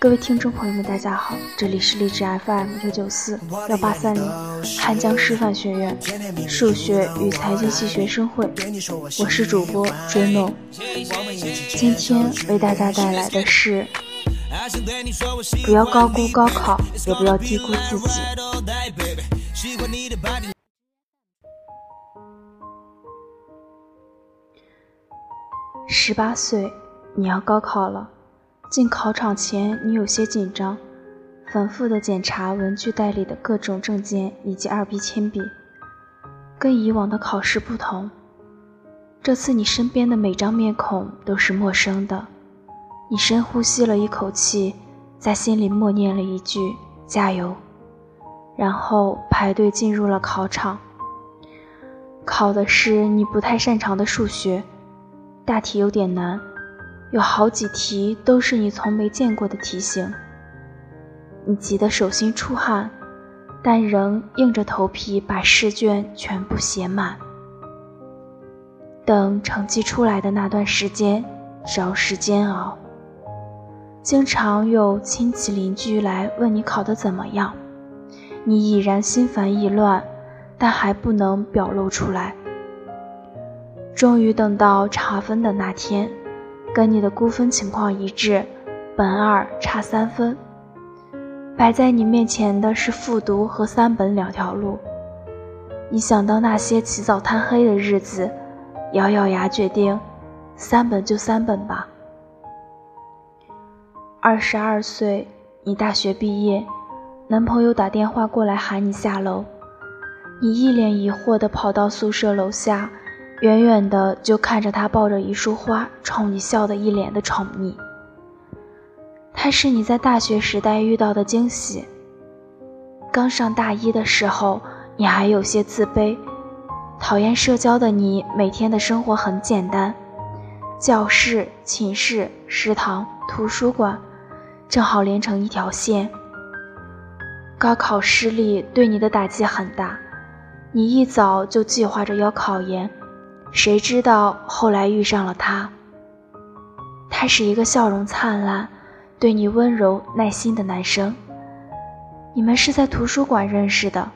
各位听众朋友们，大家好，这里是励志 FM 九九四幺八三零汉江师范学院数学与财经系学生会，我是主播追梦。今天为大家带来的是：不要高估高考，也不要低估自己。十八岁，你要高考了。进考场前，你有些紧张，反复地检查文具袋里的各种证件以及二 B 铅笔。跟以往的考试不同，这次你身边的每张面孔都是陌生的。你深呼吸了一口气，在心里默念了一句“加油”，然后排队进入了考场。考的是你不太擅长的数学，大题有点难。有好几题都是你从没见过的题型，你急得手心出汗，但仍硬着头皮把试卷全部写满。等成绩出来的那段时间，着实煎熬。经常有亲戚邻居来问你考得怎么样，你已然心烦意乱，但还不能表露出来。终于等到查分的那天。跟你的估分情况一致，本二差三分。摆在你面前的是复读和三本两条路。你想到那些起早贪黑的日子，咬咬牙决定，三本就三本吧。二十二岁，你大学毕业，男朋友打电话过来喊你下楼，你一脸疑惑地跑到宿舍楼下。远远的就看着他抱着一束花，冲你笑得一脸的宠溺。他是你在大学时代遇到的惊喜。刚上大一的时候，你还有些自卑，讨厌社交的你，每天的生活很简单：教室、寝室、食堂、图书馆，正好连成一条线。高考失利对你的打击很大，你一早就计划着要考研。谁知道后来遇上了他。他是一个笑容灿烂、对你温柔耐心的男生。你们是在图书馆认识的。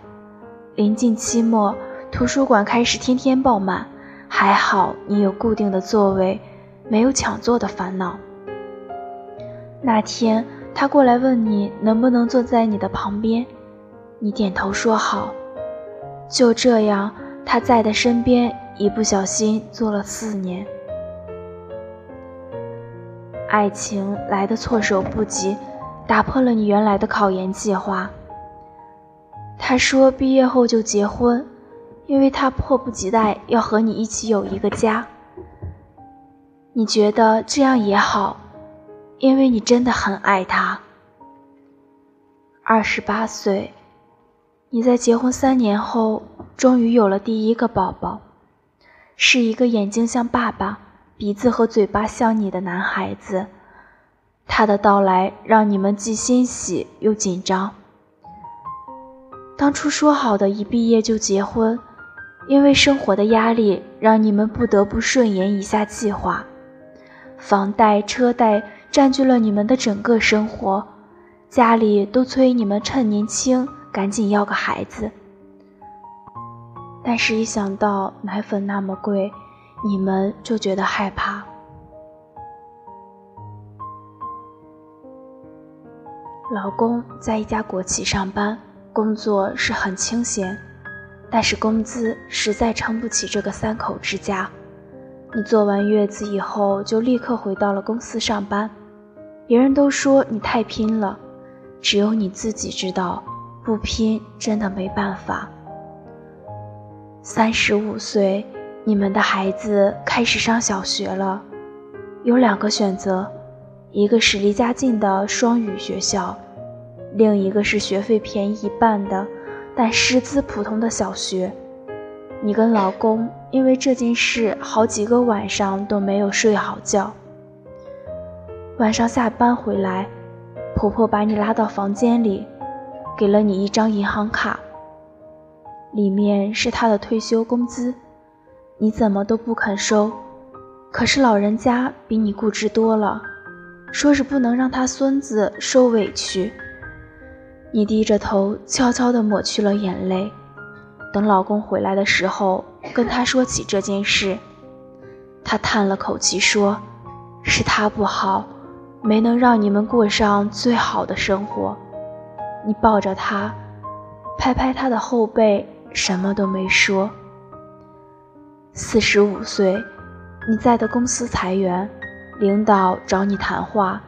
临近期末，图书馆开始天天爆满，还好你有固定的座位，没有抢座的烦恼。那天他过来问你能不能坐在你的旁边，你点头说好。就这样，他在的身边。一不小心做了四年，爱情来的措手不及，打破了你原来的考研计划。他说毕业后就结婚，因为他迫不及待要和你一起有一个家。你觉得这样也好，因为你真的很爱他。二十八岁，你在结婚三年后，终于有了第一个宝宝。是一个眼睛像爸爸、鼻子和嘴巴像你的男孩子，他的到来让你们既欣喜又紧张。当初说好的一毕业就结婚，因为生活的压力让你们不得不顺延一下计划。房贷、车贷占据了你们的整个生活，家里都催你们趁年轻赶紧要个孩子。但是，一想到奶粉那么贵，你们就觉得害怕。老公在一家国企上班，工作是很清闲，但是工资实在撑不起这个三口之家。你坐完月子以后，就立刻回到了公司上班。别人都说你太拼了，只有你自己知道，不拼真的没办法。三十五岁，你们的孩子开始上小学了，有两个选择，一个是离家近的双语学校，另一个是学费便宜一半的，但师资普通的小学。你跟老公因为这件事，好几个晚上都没有睡好觉。晚上下班回来，婆婆把你拉到房间里，给了你一张银行卡。里面是他的退休工资，你怎么都不肯收。可是老人家比你固执多了，说是不能让他孙子受委屈。你低着头，悄悄地抹去了眼泪。等老公回来的时候，跟他说起这件事，他叹了口气说：“是他不好，没能让你们过上最好的生活。”你抱着他，拍拍他的后背，什么都没说。四十五岁，你在的公司裁员，领导找你谈话，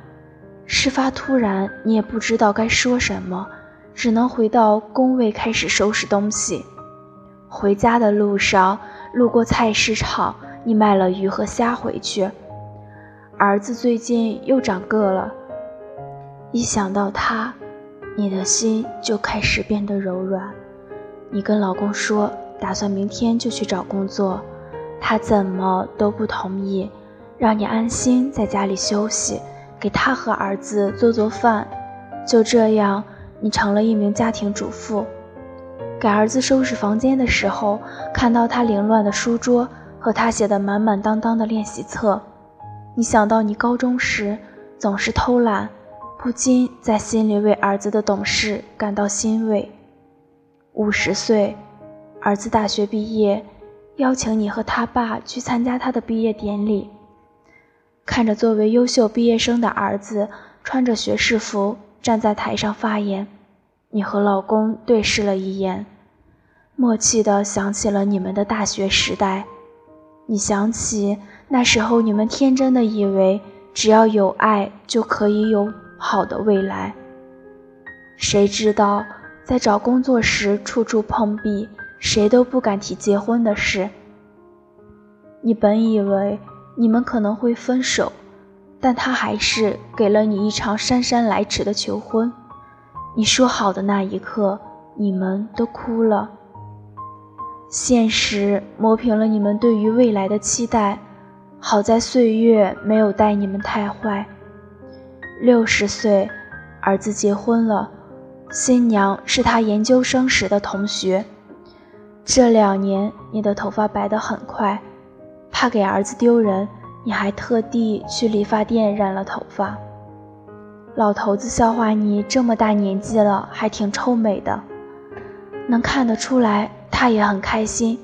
事发突然，你也不知道该说什么，只能回到工位开始收拾东西。回家的路上，路过菜市场，你买了鱼和虾回去。儿子最近又长个了，一想到他，你的心就开始变得柔软。你跟老公说，打算明天就去找工作，他怎么都不同意，让你安心在家里休息，给他和儿子做做饭。就这样，你成了一名家庭主妇。给儿子收拾房间的时候，看到他凌乱的书桌和他写的满满当当的练习册，你想到你高中时总是偷懒，不禁在心里为儿子的懂事感到欣慰。五十岁，儿子大学毕业，邀请你和他爸去参加他的毕业典礼。看着作为优秀毕业生的儿子穿着学士服站在台上发言。你和老公对视了一眼，默契地想起了你们的大学时代。你想起那时候，你们天真的以为只要有爱就可以有好的未来。谁知道在找工作时处处碰壁，谁都不敢提结婚的事。你本以为你们可能会分手，但他还是给了你一场姗姗来迟的求婚。你说好的那一刻，你们都哭了。现实磨平了你们对于未来的期待，好在岁月没有待你们太坏。六十岁，儿子结婚了，新娘是他研究生时的同学。这两年你的头发白得很快，怕给儿子丢人，你还特地去理发店染了头发。老头子笑话你这么大年纪了还挺臭美的，能看得出来他也很开心，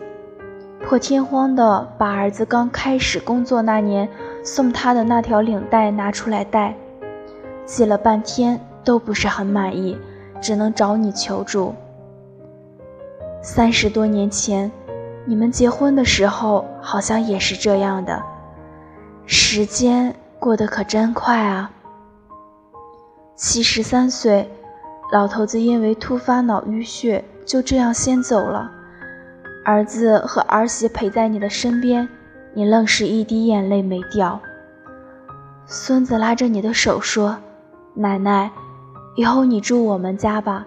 破天荒的把儿子刚开始工作那年送他的那条领带拿出来戴，系了半天都不是很满意，只能找你求助。三十多年前，你们结婚的时候好像也是这样的，时间过得可真快啊。七十三岁，老头子因为突发脑淤血，就这样先走了。儿子和儿媳陪在你的身边，你愣是一滴眼泪没掉。孙子拉着你的手说：“奶奶，以后你住我们家吧。”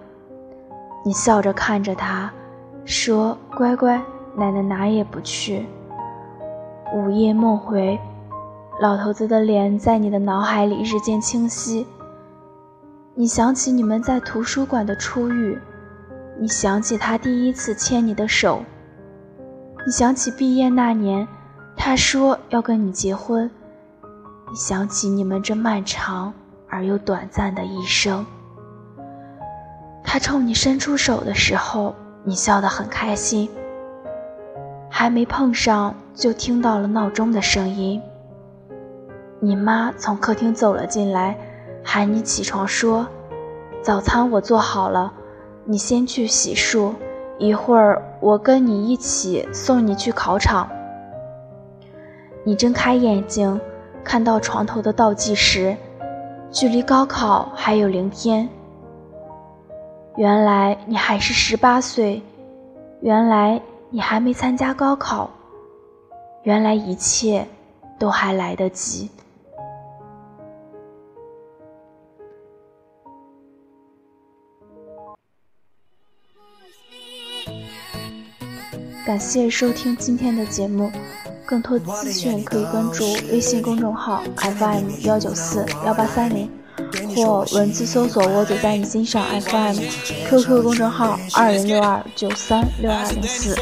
你笑着看着他，说：“乖乖，奶奶哪也不去。”午夜梦回，老头子的脸在你的脑海里日渐清晰。你想起你们在图书馆的初遇，你想起他第一次牵你的手，你想起毕业那年，他说要跟你结婚，你想起你们这漫长而又短暂的一生。他冲你伸出手的时候，你笑得很开心。还没碰上，就听到了闹钟的声音。你妈从客厅走了进来。喊你起床，说：“早餐我做好了，你先去洗漱，一会儿我跟你一起送你去考场。”你睁开眼睛，看到床头的倒计时，距离高考还有零天。原来你还是十八岁，原来你还没参加高考，原来一切都还来得及。感谢收听今天的节目，更多资讯可以关注微信公众号 FM 幺九四幺八三零，或文字搜索“我走在你心上 FM”，QQ 公众号二零六二九三六二零四。